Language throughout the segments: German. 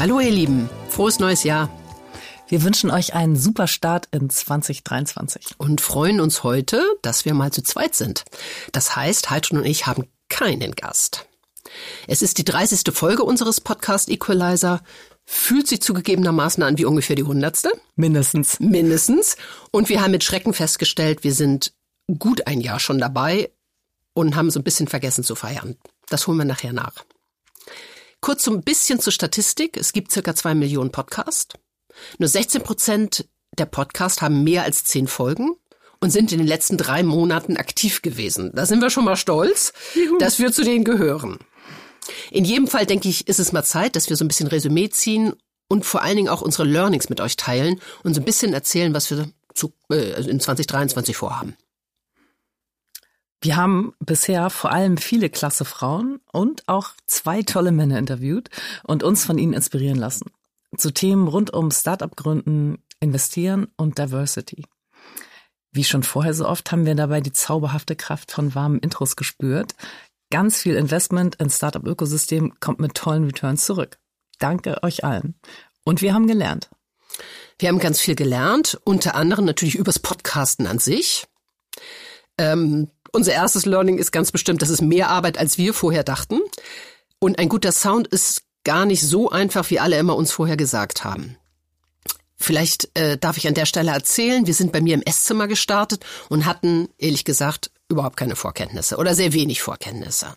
Hallo ihr Lieben, frohes neues Jahr. Wir wünschen euch einen super Start in 2023. Und freuen uns heute, dass wir mal zu zweit sind. Das heißt, Heidrun und ich haben keinen Gast. Es ist die 30. Folge unseres Podcast Equalizer. Fühlt sich zugegebenermaßen an wie ungefähr die hundertste. Mindestens. Mindestens. Und wir haben mit Schrecken festgestellt, wir sind gut ein Jahr schon dabei und haben so ein bisschen vergessen zu feiern. Das holen wir nachher nach. Kurz so ein bisschen zur Statistik. Es gibt circa zwei Millionen Podcasts. Nur 16 Prozent der Podcasts haben mehr als zehn Folgen und sind in den letzten drei Monaten aktiv gewesen. Da sind wir schon mal stolz, Juhu. dass wir zu denen gehören. In jedem Fall denke ich, ist es mal Zeit, dass wir so ein bisschen Resümee ziehen und vor allen Dingen auch unsere Learnings mit euch teilen und so ein bisschen erzählen, was wir zu, äh, in 2023 vorhaben. Wir haben bisher vor allem viele klasse Frauen und auch zwei tolle Männer interviewt und uns von ihnen inspirieren lassen. Zu Themen rund um Startup gründen, investieren und Diversity. Wie schon vorher so oft haben wir dabei die zauberhafte Kraft von warmen Intros gespürt. Ganz viel Investment ins Startup-Ökosystem kommt mit tollen Returns zurück. Danke euch allen. Und wir haben gelernt. Wir haben ganz viel gelernt, unter anderem natürlich übers Podcasten an sich. Ähm, unser erstes Learning ist ganz bestimmt, das ist mehr Arbeit, als wir vorher dachten. Und ein guter Sound ist gar nicht so einfach, wie alle immer uns vorher gesagt haben. Vielleicht äh, darf ich an der Stelle erzählen, wir sind bei mir im Esszimmer gestartet und hatten, ehrlich gesagt, überhaupt keine Vorkenntnisse oder sehr wenig Vorkenntnisse.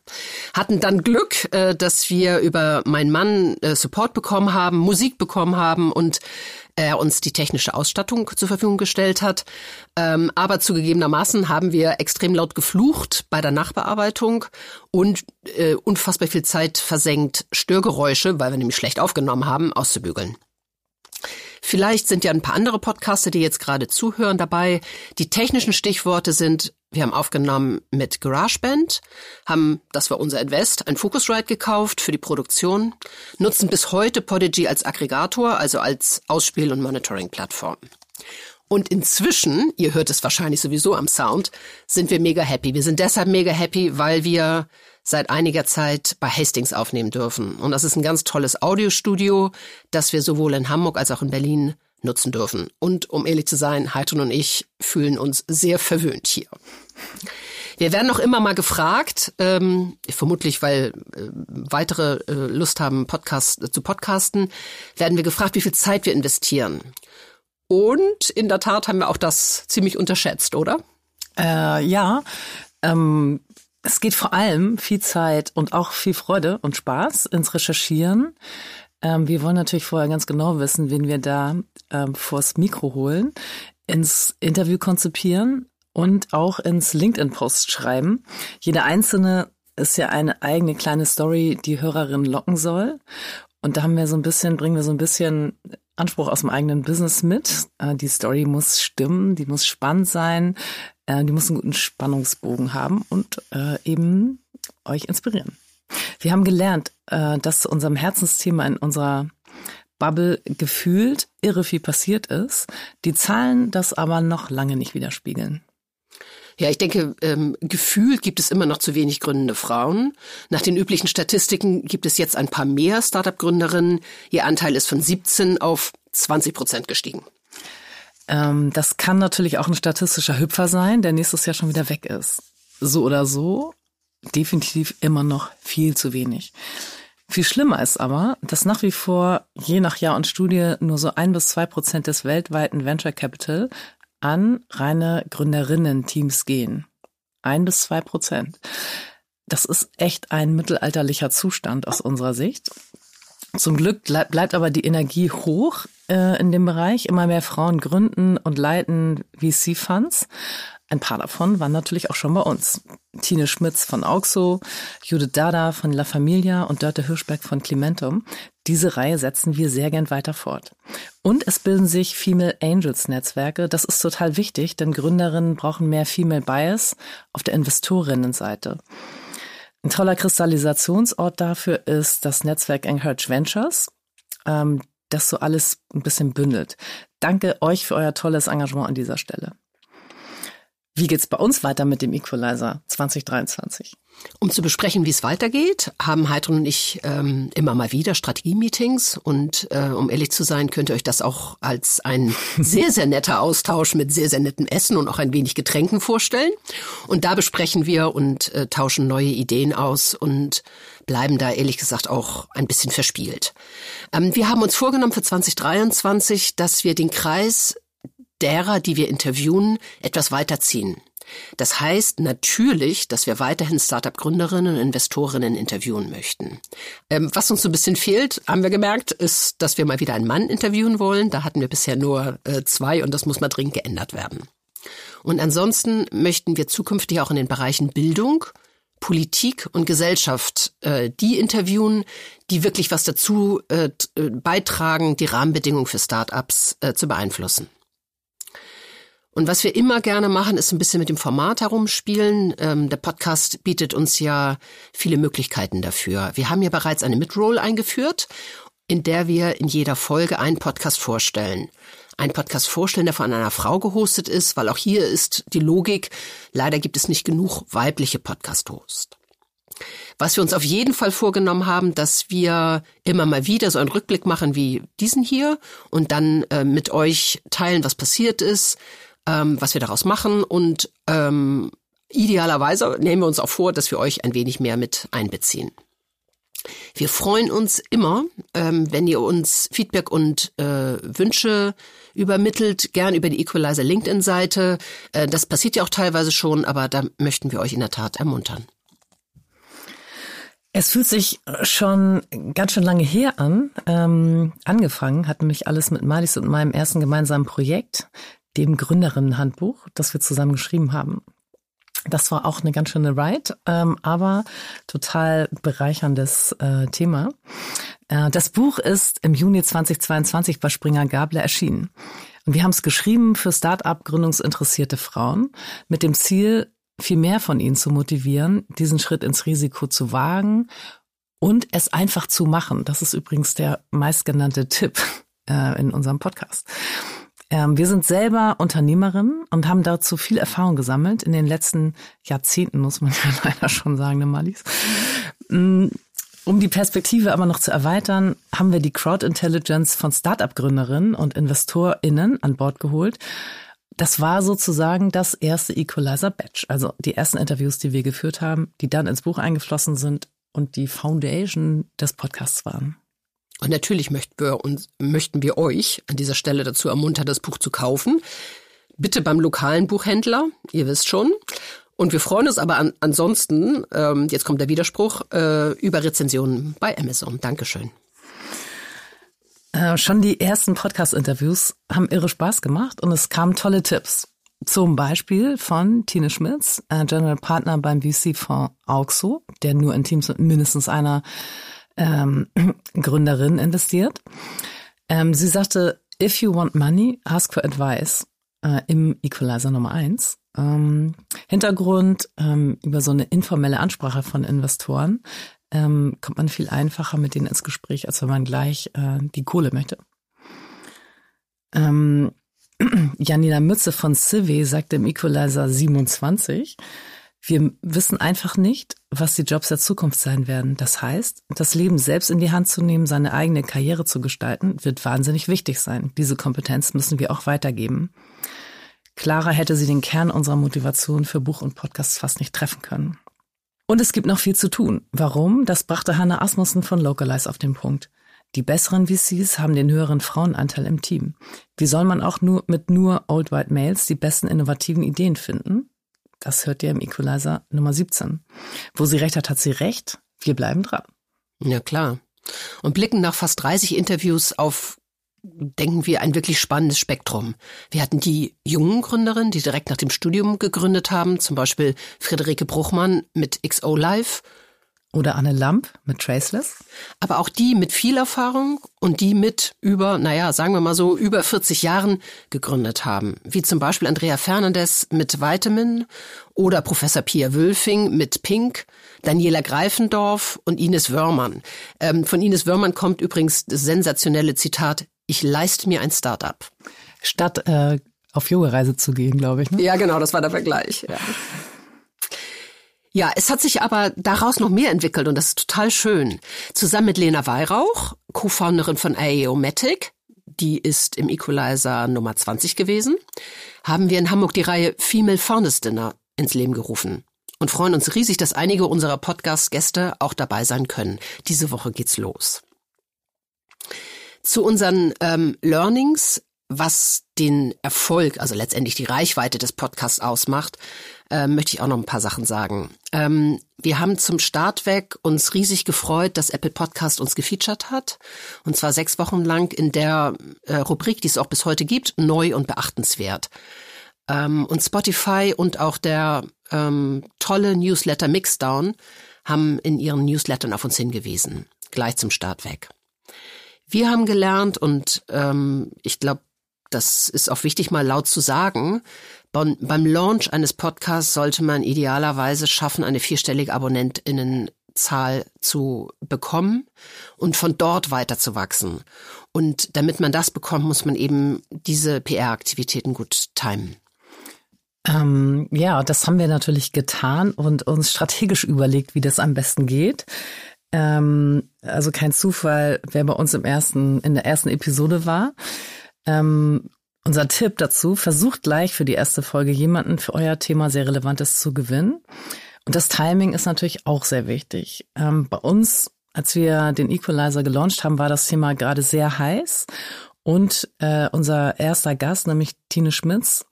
Hatten dann Glück, äh, dass wir über meinen Mann äh, Support bekommen haben, Musik bekommen haben und er uns die technische Ausstattung zur Verfügung gestellt hat. Ähm, aber zugegebenermaßen haben wir extrem laut geflucht bei der Nachbearbeitung und äh, unfassbar viel Zeit versenkt, Störgeräusche, weil wir nämlich schlecht aufgenommen haben, auszubügeln. Vielleicht sind ja ein paar andere Podcaster, die jetzt gerade zuhören, dabei. Die technischen Stichworte sind, wir haben aufgenommen mit GarageBand, haben, das war unser Invest, ein Focusrite gekauft für die Produktion, nutzen bis heute Podigy als Aggregator, also als Ausspiel- und Monitoring-Plattform. Und inzwischen, ihr hört es wahrscheinlich sowieso am Sound, sind wir mega happy. Wir sind deshalb mega happy, weil wir seit einiger Zeit bei Hastings aufnehmen dürfen. Und das ist ein ganz tolles Audiostudio, das wir sowohl in Hamburg als auch in Berlin nutzen dürfen. Und um ehrlich zu sein, Heidrun und ich fühlen uns sehr verwöhnt hier. Wir werden noch immer mal gefragt, ähm, vermutlich weil äh, weitere äh, Lust haben, Podcast, äh, zu podcasten, werden wir gefragt, wie viel Zeit wir investieren. Und in der Tat haben wir auch das ziemlich unterschätzt, oder? Äh, ja, ähm, es geht vor allem viel Zeit und auch viel Freude und Spaß ins Recherchieren. Ähm, wir wollen natürlich vorher ganz genau wissen, wen wir da ähm, vors Mikro holen, ins Interview konzipieren und auch ins LinkedIn-Post schreiben. Jede einzelne ist ja eine eigene kleine Story, die Hörerin locken soll. Und da haben wir so ein bisschen, bringen wir so ein bisschen Anspruch aus dem eigenen Business mit. Äh, die Story muss stimmen, die muss spannend sein. Äh, die muss einen guten Spannungsbogen haben und äh, eben euch inspirieren. Wir haben gelernt, dass zu unserem Herzensthema in unserer Bubble gefühlt irre viel passiert ist, die Zahlen das aber noch lange nicht widerspiegeln. Ja, ich denke, ähm, gefühlt gibt es immer noch zu wenig gründende Frauen. Nach den üblichen Statistiken gibt es jetzt ein paar mehr Startup-Gründerinnen. Ihr Anteil ist von 17 auf 20 Prozent gestiegen. Ähm, das kann natürlich auch ein statistischer Hüpfer sein, der nächstes Jahr schon wieder weg ist. So oder so, definitiv immer noch viel zu wenig. Viel schlimmer ist aber, dass nach wie vor je nach Jahr und Studie nur so ein bis zwei Prozent des weltweiten Venture Capital an reine Gründerinnen-Teams gehen. Ein bis zwei Prozent. Das ist echt ein mittelalterlicher Zustand aus unserer Sicht. Zum Glück bleibt aber die Energie hoch äh, in dem Bereich. Immer mehr Frauen gründen und leiten VC-Funds. Ein paar davon waren natürlich auch schon bei uns. Tine Schmitz von Auxo, Judith Dada von La Familia und Dörte Hirschberg von Clementum. Diese Reihe setzen wir sehr gern weiter fort. Und es bilden sich Female Angels Netzwerke. Das ist total wichtig, denn Gründerinnen brauchen mehr Female Bias auf der Investorinnenseite. Ein toller Kristallisationsort dafür ist das Netzwerk Encourage Ventures, ähm, das so alles ein bisschen bündelt. Danke euch für euer tolles Engagement an dieser Stelle. Wie geht's bei uns weiter mit dem Equalizer 2023? Um zu besprechen, wie es weitergeht, haben Heidrun und ich ähm, immer mal wieder Strategie-Meetings und äh, um ehrlich zu sein, könnt ihr euch das auch als ein sehr, sehr netter Austausch mit sehr, sehr nettem Essen und auch ein wenig Getränken vorstellen. Und da besprechen wir und äh, tauschen neue Ideen aus und bleiben da ehrlich gesagt auch ein bisschen verspielt. Ähm, wir haben uns vorgenommen für 2023, dass wir den Kreis derer, die wir interviewen, etwas weiterziehen. Das heißt natürlich, dass wir weiterhin Startup-Gründerinnen und Investorinnen interviewen möchten. Ähm, was uns so ein bisschen fehlt, haben wir gemerkt, ist, dass wir mal wieder einen Mann interviewen wollen. Da hatten wir bisher nur äh, zwei und das muss mal dringend geändert werden. Und ansonsten möchten wir zukünftig auch in den Bereichen Bildung, Politik und Gesellschaft äh, die interviewen, die wirklich was dazu äh, äh beitragen, die Rahmenbedingungen für Startups äh, zu beeinflussen. Und was wir immer gerne machen, ist ein bisschen mit dem Format herumspielen. Ähm, der Podcast bietet uns ja viele Möglichkeiten dafür. Wir haben ja bereits eine Midroll eingeführt, in der wir in jeder Folge einen Podcast vorstellen. Ein Podcast vorstellen, der von einer Frau gehostet ist, weil auch hier ist die Logik, leider gibt es nicht genug weibliche Podcast-Host. Was wir uns auf jeden Fall vorgenommen haben, dass wir immer mal wieder so einen Rückblick machen wie diesen hier und dann äh, mit euch teilen, was passiert ist, ähm, was wir daraus machen und ähm, idealerweise nehmen wir uns auch vor, dass wir euch ein wenig mehr mit einbeziehen. Wir freuen uns immer, ähm, wenn ihr uns Feedback und äh, Wünsche übermittelt, gern über die Equalizer LinkedIn-Seite. Äh, das passiert ja auch teilweise schon, aber da möchten wir euch in der Tat ermuntern. Es fühlt sich schon ganz schön lange her an. Ähm, angefangen hat nämlich alles mit Malis und meinem ersten gemeinsamen Projekt, dem Gründerinnenhandbuch, das wir zusammen geschrieben haben. Das war auch eine ganz schöne Ride, ähm, aber total bereicherndes äh, Thema. Äh, das Buch ist im Juni 2022 bei Springer Gabler erschienen. Und wir haben es geschrieben für Start-up-gründungsinteressierte Frauen mit dem Ziel, viel mehr von ihnen zu motivieren, diesen Schritt ins Risiko zu wagen und es einfach zu machen. Das ist übrigens der meistgenannte Tipp äh, in unserem Podcast. Ähm, wir sind selber Unternehmerinnen und haben dazu viel Erfahrung gesammelt in den letzten Jahrzehnten, muss man ja leider schon sagen, ne Malis. Mm, um die Perspektive aber noch zu erweitern, haben wir die Crowd Intelligence von Startup-Gründerinnen und InvestorInnen an Bord geholt. Das war sozusagen das erste Equalizer Batch, also die ersten Interviews, die wir geführt haben, die dann ins Buch eingeflossen sind und die Foundation des Podcasts waren. Und natürlich möchten wir, uns, möchten wir euch an dieser Stelle dazu ermuntern, das Buch zu kaufen. Bitte beim lokalen Buchhändler, ihr wisst schon. Und wir freuen uns aber an, ansonsten, ähm, jetzt kommt der Widerspruch, äh, über Rezensionen bei Amazon. Dankeschön. Äh, schon die ersten Podcast-Interviews haben irre Spaß gemacht und es kamen tolle Tipps. Zum Beispiel von Tine Schmitz, äh, General Partner beim VC-Fonds Auxo, der nur in Teams mit mindestens einer ähm, Gründerin investiert. Ähm, sie sagte, if you want money, ask for advice äh, im Equalizer Nummer eins. Ähm, Hintergrund ähm, über so eine informelle Ansprache von Investoren ähm, kommt man viel einfacher mit denen ins Gespräch, als wenn man gleich äh, die Kohle möchte. Ähm, Janina Mütze von Civi sagte im Equalizer 27, wir wissen einfach nicht, was die Jobs der Zukunft sein werden. Das heißt, das Leben selbst in die Hand zu nehmen, seine eigene Karriere zu gestalten, wird wahnsinnig wichtig sein. Diese Kompetenz müssen wir auch weitergeben. Klarer hätte sie den Kern unserer Motivation für Buch und Podcasts fast nicht treffen können. Und es gibt noch viel zu tun. Warum? Das brachte Hannah Asmussen von Localize auf den Punkt. Die besseren VCs haben den höheren Frauenanteil im Team. Wie soll man auch nur mit nur Old White Males die besten innovativen Ideen finden? Das hört ihr im Equalizer Nummer 17. Wo sie recht hat, hat sie recht. Wir bleiben dran. Ja, klar. Und blicken nach fast 30 Interviews auf denken wir, ein wirklich spannendes Spektrum. Wir hatten die jungen Gründerinnen, die direkt nach dem Studium gegründet haben, zum Beispiel Friederike Bruchmann mit XO Live oder Anne Lamp mit Traceless. Aber auch die mit viel Erfahrung und die mit über, naja, sagen wir mal so, über 40 Jahren gegründet haben. Wie zum Beispiel Andrea Fernandes mit Vitamin oder Professor Pia Wülfing mit Pink, Daniela Greifendorf und Ines Wörmann. Ähm, von Ines Wörmann kommt übrigens das sensationelle Zitat, ich leiste mir ein Start-up. Statt äh, auf Yoga-Reise zu gehen, glaube ich. Ne? Ja, genau, das war der Vergleich. Ja. Ja, es hat sich aber daraus noch mehr entwickelt und das ist total schön. Zusammen mit Lena Weihrauch, Co-Founderin von AEOmatic, die ist im Equalizer Nummer 20 gewesen, haben wir in Hamburg die Reihe Female Founders Dinner ins Leben gerufen und freuen uns riesig, dass einige unserer Podcast-Gäste auch dabei sein können. Diese Woche geht's los. Zu unseren ähm, Learnings was den Erfolg, also letztendlich die Reichweite des Podcasts ausmacht, äh, möchte ich auch noch ein paar Sachen sagen. Ähm, wir haben zum Start weg uns riesig gefreut, dass Apple Podcast uns gefeatured hat. Und zwar sechs Wochen lang in der äh, Rubrik, die es auch bis heute gibt, neu und beachtenswert. Ähm, und Spotify und auch der ähm, tolle Newsletter Mixdown haben in ihren Newslettern auf uns hingewiesen. Gleich zum Start weg. Wir haben gelernt und ähm, ich glaube, das ist auch wichtig mal laut zu sagen, beim, beim Launch eines Podcasts sollte man idealerweise schaffen, eine vierstellige Abonnentinnenzahl zu bekommen und von dort weiter zu wachsen. Und damit man das bekommt, muss man eben diese PR-Aktivitäten gut timen. Ähm, ja, das haben wir natürlich getan und uns strategisch überlegt, wie das am besten geht. Ähm, also kein Zufall, wer bei uns im ersten, in der ersten Episode war. Ähm, unser Tipp dazu, versucht gleich für die erste Folge jemanden für euer Thema sehr Relevantes zu gewinnen. Und das Timing ist natürlich auch sehr wichtig. Ähm, bei uns, als wir den Equalizer gelauncht haben, war das Thema gerade sehr heiß. Und äh, unser erster Gast, nämlich Tine Schmitz,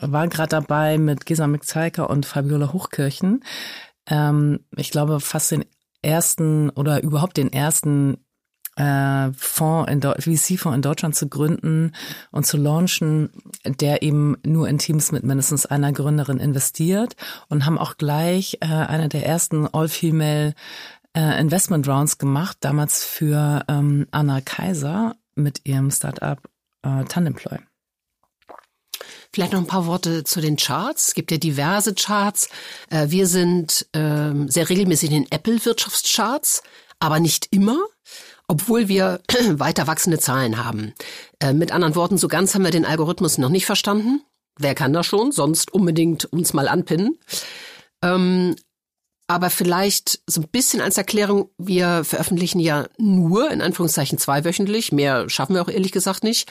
war gerade dabei mit Gesa Mixaiker und Fabiola Hochkirchen. Ähm, ich glaube, fast den ersten oder überhaupt den ersten äh, Fonds in VC-Fonds in Deutschland zu gründen und zu launchen, der eben nur in Teams mit mindestens einer Gründerin investiert und haben auch gleich äh, eine der ersten All-Female äh, Investment Rounds gemacht, damals für ähm, Anna Kaiser mit ihrem Startup äh, Tandemploy. Vielleicht noch ein paar Worte zu den Charts. Es gibt ja diverse Charts. Äh, wir sind ähm, sehr regelmäßig in den Apple-Wirtschaftscharts, aber nicht immer obwohl wir weiter wachsende Zahlen haben. Äh, mit anderen Worten, so ganz haben wir den Algorithmus noch nicht verstanden. Wer kann das schon? Sonst unbedingt uns mal anpinnen. Ähm, aber vielleicht so ein bisschen als Erklärung, wir veröffentlichen ja nur, in Anführungszeichen, zweiwöchentlich. Mehr schaffen wir auch ehrlich gesagt nicht.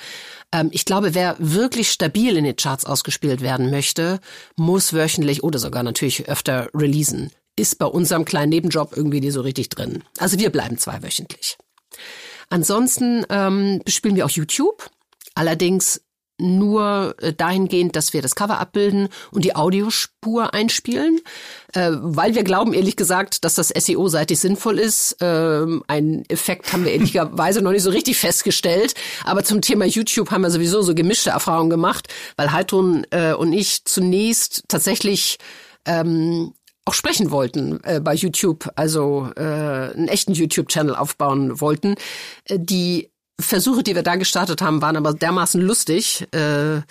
Ähm, ich glaube, wer wirklich stabil in den Charts ausgespielt werden möchte, muss wöchentlich oder sogar natürlich öfter releasen. Ist bei unserem kleinen Nebenjob irgendwie nie so richtig drin. Also wir bleiben zweiwöchentlich. Ansonsten ähm, bespielen wir auch YouTube. Allerdings nur äh, dahingehend, dass wir das Cover abbilden und die Audiospur einspielen, äh, weil wir glauben ehrlich gesagt, dass das SEO-seitig sinnvoll ist. Ähm, einen Effekt haben wir ehrlicherweise noch nicht so richtig festgestellt, aber zum Thema YouTube haben wir sowieso so gemischte Erfahrungen gemacht, weil Heidrun äh, und ich zunächst tatsächlich ähm, auch sprechen wollten äh, bei YouTube, also äh, einen echten YouTube-Channel aufbauen wollten. Äh, die Versuche, die wir da gestartet haben, waren aber dermaßen lustig, äh,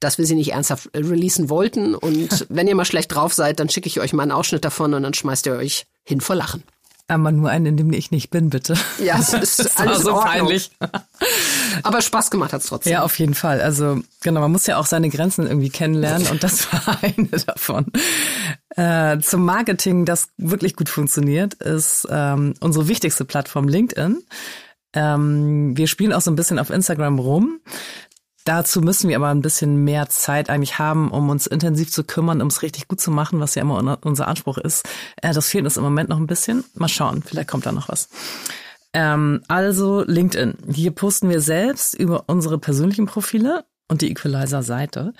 dass wir sie nicht ernsthaft releasen wollten. Und wenn ihr mal schlecht drauf seid, dann schicke ich euch mal einen Ausschnitt davon und dann schmeißt ihr euch hin vor Lachen. Aber nur einen, in dem ich nicht bin, bitte. Ja, es ist das alles so peinlich. Aber Spaß gemacht hat's trotzdem. Ja, auf jeden Fall. Also genau, man muss ja auch seine Grenzen irgendwie kennenlernen und das war eine davon. Äh, zum Marketing, das wirklich gut funktioniert, ist ähm, unsere wichtigste Plattform LinkedIn. Ähm, wir spielen auch so ein bisschen auf Instagram rum. Dazu müssen wir aber ein bisschen mehr Zeit eigentlich haben, um uns intensiv zu kümmern, um es richtig gut zu machen, was ja immer unser Anspruch ist. Äh, das fehlt uns im Moment noch ein bisschen. Mal schauen, vielleicht kommt da noch was. Ähm, also LinkedIn. Hier posten wir selbst über unsere persönlichen Profile und die Equalizer-Seite.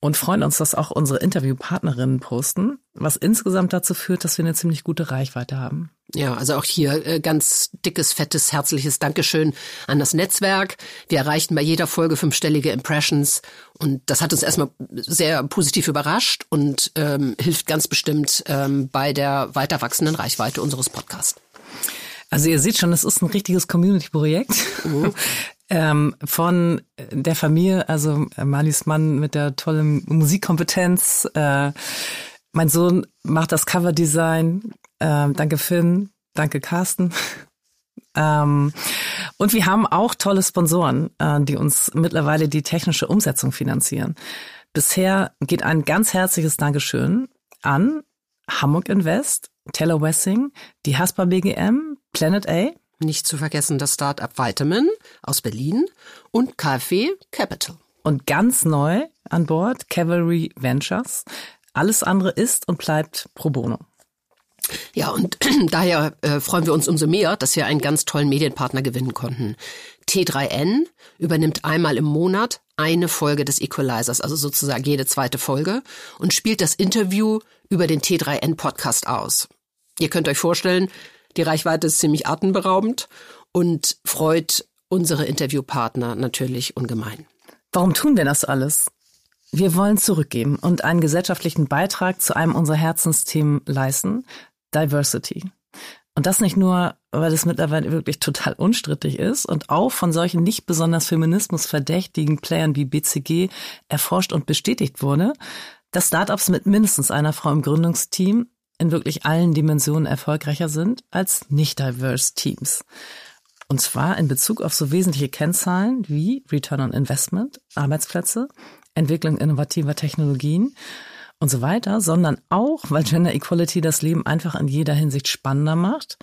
Und freuen uns, dass auch unsere Interviewpartnerinnen posten, was insgesamt dazu führt, dass wir eine ziemlich gute Reichweite haben. Ja, also auch hier äh, ganz dickes, fettes, herzliches Dankeschön an das Netzwerk. Wir erreichten bei jeder Folge fünfstellige Impressions und das hat uns erstmal sehr positiv überrascht und ähm, hilft ganz bestimmt ähm, bei der weiter wachsenden Reichweite unseres Podcasts. Also ihr seht schon, es ist ein richtiges Community-Projekt. Mhm. ähm, von der Familie, also äh, Marlies Mann mit der tollen Musikkompetenz. Äh, mein Sohn macht das Coverdesign. Ähm, danke Finn, danke Carsten. Ähm, und wir haben auch tolle Sponsoren, äh, die uns mittlerweile die technische Umsetzung finanzieren. Bisher geht ein ganz herzliches Dankeschön an Hamburg Invest, Taylor Wessing, die Haspa BGM, Planet A, nicht zu vergessen das Start-up Vitamin aus Berlin und KfW Capital. Und ganz neu an Bord Cavalry Ventures. Alles andere ist und bleibt pro bono. Ja, und daher äh, freuen wir uns umso mehr, dass wir einen ganz tollen Medienpartner gewinnen konnten. T3N übernimmt einmal im Monat eine Folge des Equalizers, also sozusagen jede zweite Folge, und spielt das Interview über den T3N Podcast aus. Ihr könnt euch vorstellen, die Reichweite ist ziemlich atemberaubend und freut unsere Interviewpartner natürlich ungemein. Warum tun wir das alles? Wir wollen zurückgeben und einen gesellschaftlichen Beitrag zu einem unserer Herzensthemen leisten, Diversity. Und das nicht nur, weil es mittlerweile wirklich total unstrittig ist und auch von solchen nicht besonders feminismusverdächtigen Playern wie BCG erforscht und bestätigt wurde, dass Startups mit mindestens einer Frau im Gründungsteam in wirklich allen Dimensionen erfolgreicher sind als nicht diverse Teams. Und zwar in Bezug auf so wesentliche Kennzahlen wie Return on Investment, Arbeitsplätze, Entwicklung innovativer Technologien und so weiter, sondern auch, weil Gender Equality das Leben einfach in jeder Hinsicht spannender macht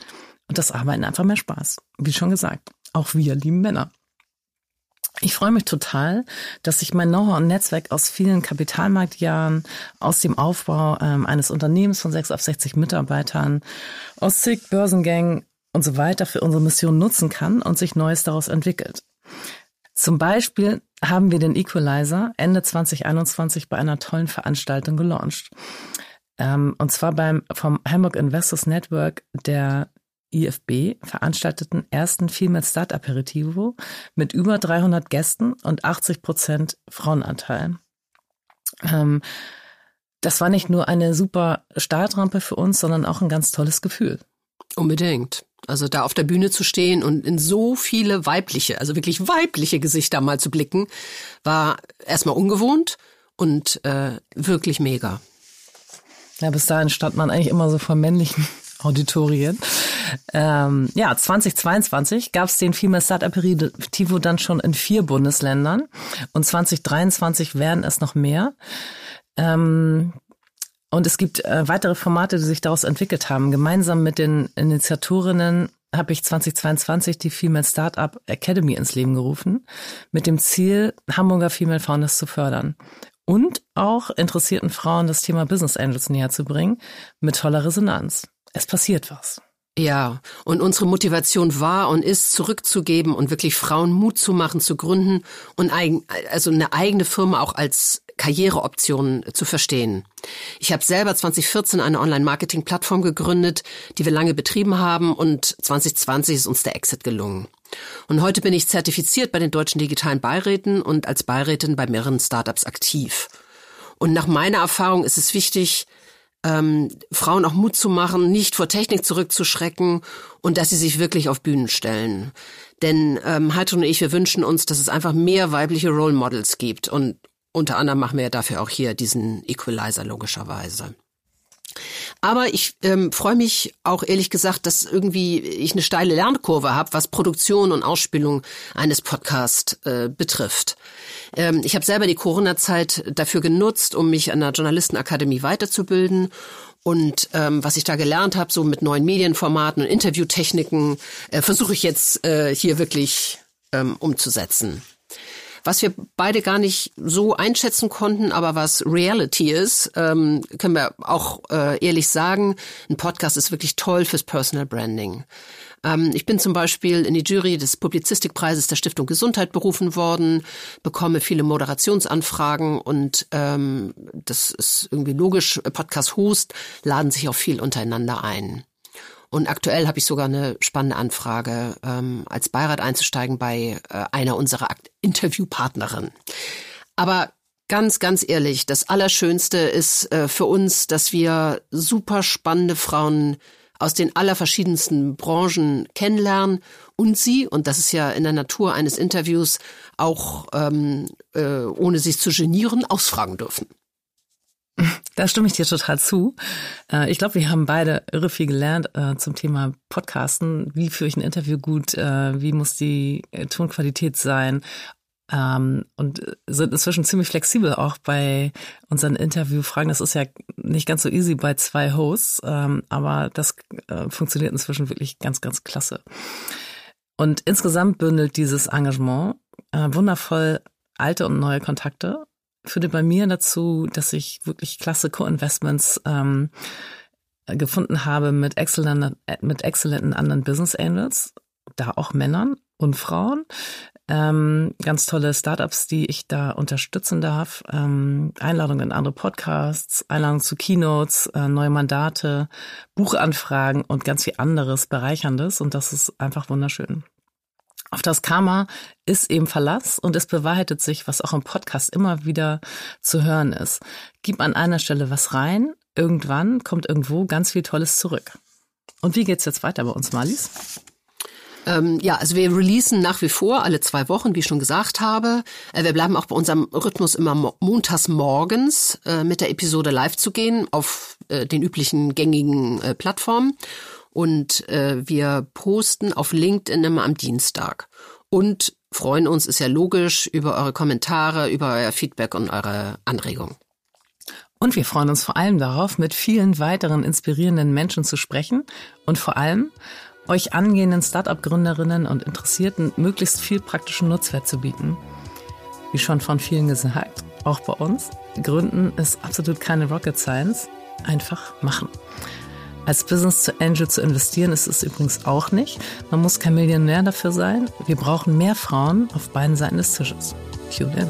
und das Arbeiten einfach mehr Spaß. Wie schon gesagt, auch wir lieben Männer. Ich freue mich total, dass ich mein Know-how und Netzwerk aus vielen Kapitalmarktjahren, aus dem Aufbau ähm, eines Unternehmens von sechs auf 60 Mitarbeitern, aus zig Börsengängen und so weiter für unsere Mission nutzen kann und sich Neues daraus entwickelt. Zum Beispiel haben wir den Equalizer Ende 2021 bei einer tollen Veranstaltung gelauncht. Ähm, und zwar beim vom Hamburg Investors Network der IFB veranstalteten ersten Female Start Aperitivo mit über 300 Gästen und 80 Prozent Frauenanteil. Ähm, das war nicht nur eine super Startrampe für uns, sondern auch ein ganz tolles Gefühl. Unbedingt. Also da auf der Bühne zu stehen und in so viele weibliche, also wirklich weibliche Gesichter mal zu blicken, war erstmal ungewohnt und äh, wirklich mega. Ja, bis dahin stand man eigentlich immer so vor männlichen Auditorien. Ähm, ja, 2022 gab es den Female Startup Aperitivo dann schon in vier Bundesländern und 2023 werden es noch mehr. Ähm, und es gibt äh, weitere Formate, die sich daraus entwickelt haben. Gemeinsam mit den Initiatorinnen habe ich 2022 die Female Startup Academy ins Leben gerufen, mit dem Ziel, Hamburger Female Founders zu fördern und auch interessierten Frauen das Thema Business Angels näher zu bringen, mit toller Resonanz es passiert was. Ja, und unsere Motivation war und ist, zurückzugeben und wirklich Frauen Mut zu machen, zu gründen und eigen, also eine eigene Firma auch als Karriereoption zu verstehen. Ich habe selber 2014 eine Online-Marketing-Plattform gegründet, die wir lange betrieben haben und 2020 ist uns der Exit gelungen. Und heute bin ich zertifiziert bei den deutschen digitalen Beiräten und als Beirätin bei mehreren Startups aktiv. Und nach meiner Erfahrung ist es wichtig, ähm, Frauen auch Mut zu machen, nicht vor Technik zurückzuschrecken und dass sie sich wirklich auf Bühnen stellen. Denn ähm, Heidrun und ich, wir wünschen uns, dass es einfach mehr weibliche Role Models gibt. Und unter anderem machen wir ja dafür auch hier diesen Equalizer logischerweise. Aber ich ähm, freue mich auch ehrlich gesagt, dass irgendwie ich eine steile Lernkurve habe, was Produktion und Ausspielung eines Podcasts äh, betrifft. Ähm, ich habe selber die Corona-Zeit dafür genutzt, um mich an der Journalistenakademie weiterzubilden. Und ähm, was ich da gelernt habe, so mit neuen Medienformaten und Interviewtechniken, äh, versuche ich jetzt äh, hier wirklich ähm, umzusetzen was wir beide gar nicht so einschätzen konnten, aber was Reality ist, ähm, können wir auch äh, ehrlich sagen, ein Podcast ist wirklich toll fürs Personal Branding. Ähm, ich bin zum Beispiel in die Jury des Publizistikpreises der Stiftung Gesundheit berufen worden, bekomme viele Moderationsanfragen und ähm, das ist irgendwie logisch. Podcast-Host laden sich auch viel untereinander ein. Und aktuell habe ich sogar eine spannende Anfrage, ähm, als Beirat einzusteigen bei äh, einer unserer Interviewpartnerinnen. Aber ganz, ganz ehrlich, das Allerschönste ist äh, für uns, dass wir super spannende Frauen aus den allerverschiedensten Branchen kennenlernen und sie, und das ist ja in der Natur eines Interviews, auch ähm, äh, ohne sich zu genieren, ausfragen dürfen. Da stimme ich dir total zu. Äh, ich glaube, wir haben beide irre viel gelernt äh, zum Thema Podcasten. Wie führe ich ein Interview gut? Äh, wie muss die Tonqualität sein? Ähm, und sind inzwischen ziemlich flexibel auch bei unseren Interviewfragen. Das ist ja nicht ganz so easy bei zwei Hosts, ähm, aber das funktioniert inzwischen wirklich ganz, ganz klasse. Und insgesamt bündelt dieses Engagement wundervoll alte und neue Kontakte führte bei mir dazu, dass ich wirklich klasse Co-Investments ähm, gefunden habe mit exzellenten, mit exzellenten anderen Business Angels, da auch Männern und Frauen. Ähm, ganz tolle Startups, die ich da unterstützen darf. Ähm, Einladungen in andere Podcasts, Einladungen zu Keynotes, äh, neue Mandate, Buchanfragen und ganz viel anderes Bereicherndes. Und das ist einfach wunderschön. Auf das Karma ist eben Verlass und es bewahrheitet sich, was auch im Podcast immer wieder zu hören ist. Gib an einer Stelle was rein, irgendwann kommt irgendwo ganz viel Tolles zurück. Und wie geht's jetzt weiter bei uns, Marlies? Ähm, ja, also wir releasen nach wie vor alle zwei Wochen, wie ich schon gesagt habe. Äh, wir bleiben auch bei unserem Rhythmus immer montags morgens äh, mit der Episode live zu gehen auf äh, den üblichen gängigen äh, Plattformen. Und äh, wir posten auf LinkedIn immer am Dienstag. Und freuen uns, ist ja logisch, über eure Kommentare, über euer Feedback und eure Anregungen. Und wir freuen uns vor allem darauf, mit vielen weiteren inspirierenden Menschen zu sprechen und vor allem euch angehenden Startup-Gründerinnen und Interessierten möglichst viel praktischen Nutzwert zu bieten. Wie schon von vielen gesagt, auch bei uns, Gründen ist absolut keine Rocket Science, einfach machen. Als Business zu Angel zu investieren ist es übrigens auch nicht. Man muss kein Millionär dafür sein. Wir brauchen mehr Frauen auf beiden Seiten des Tisches. In.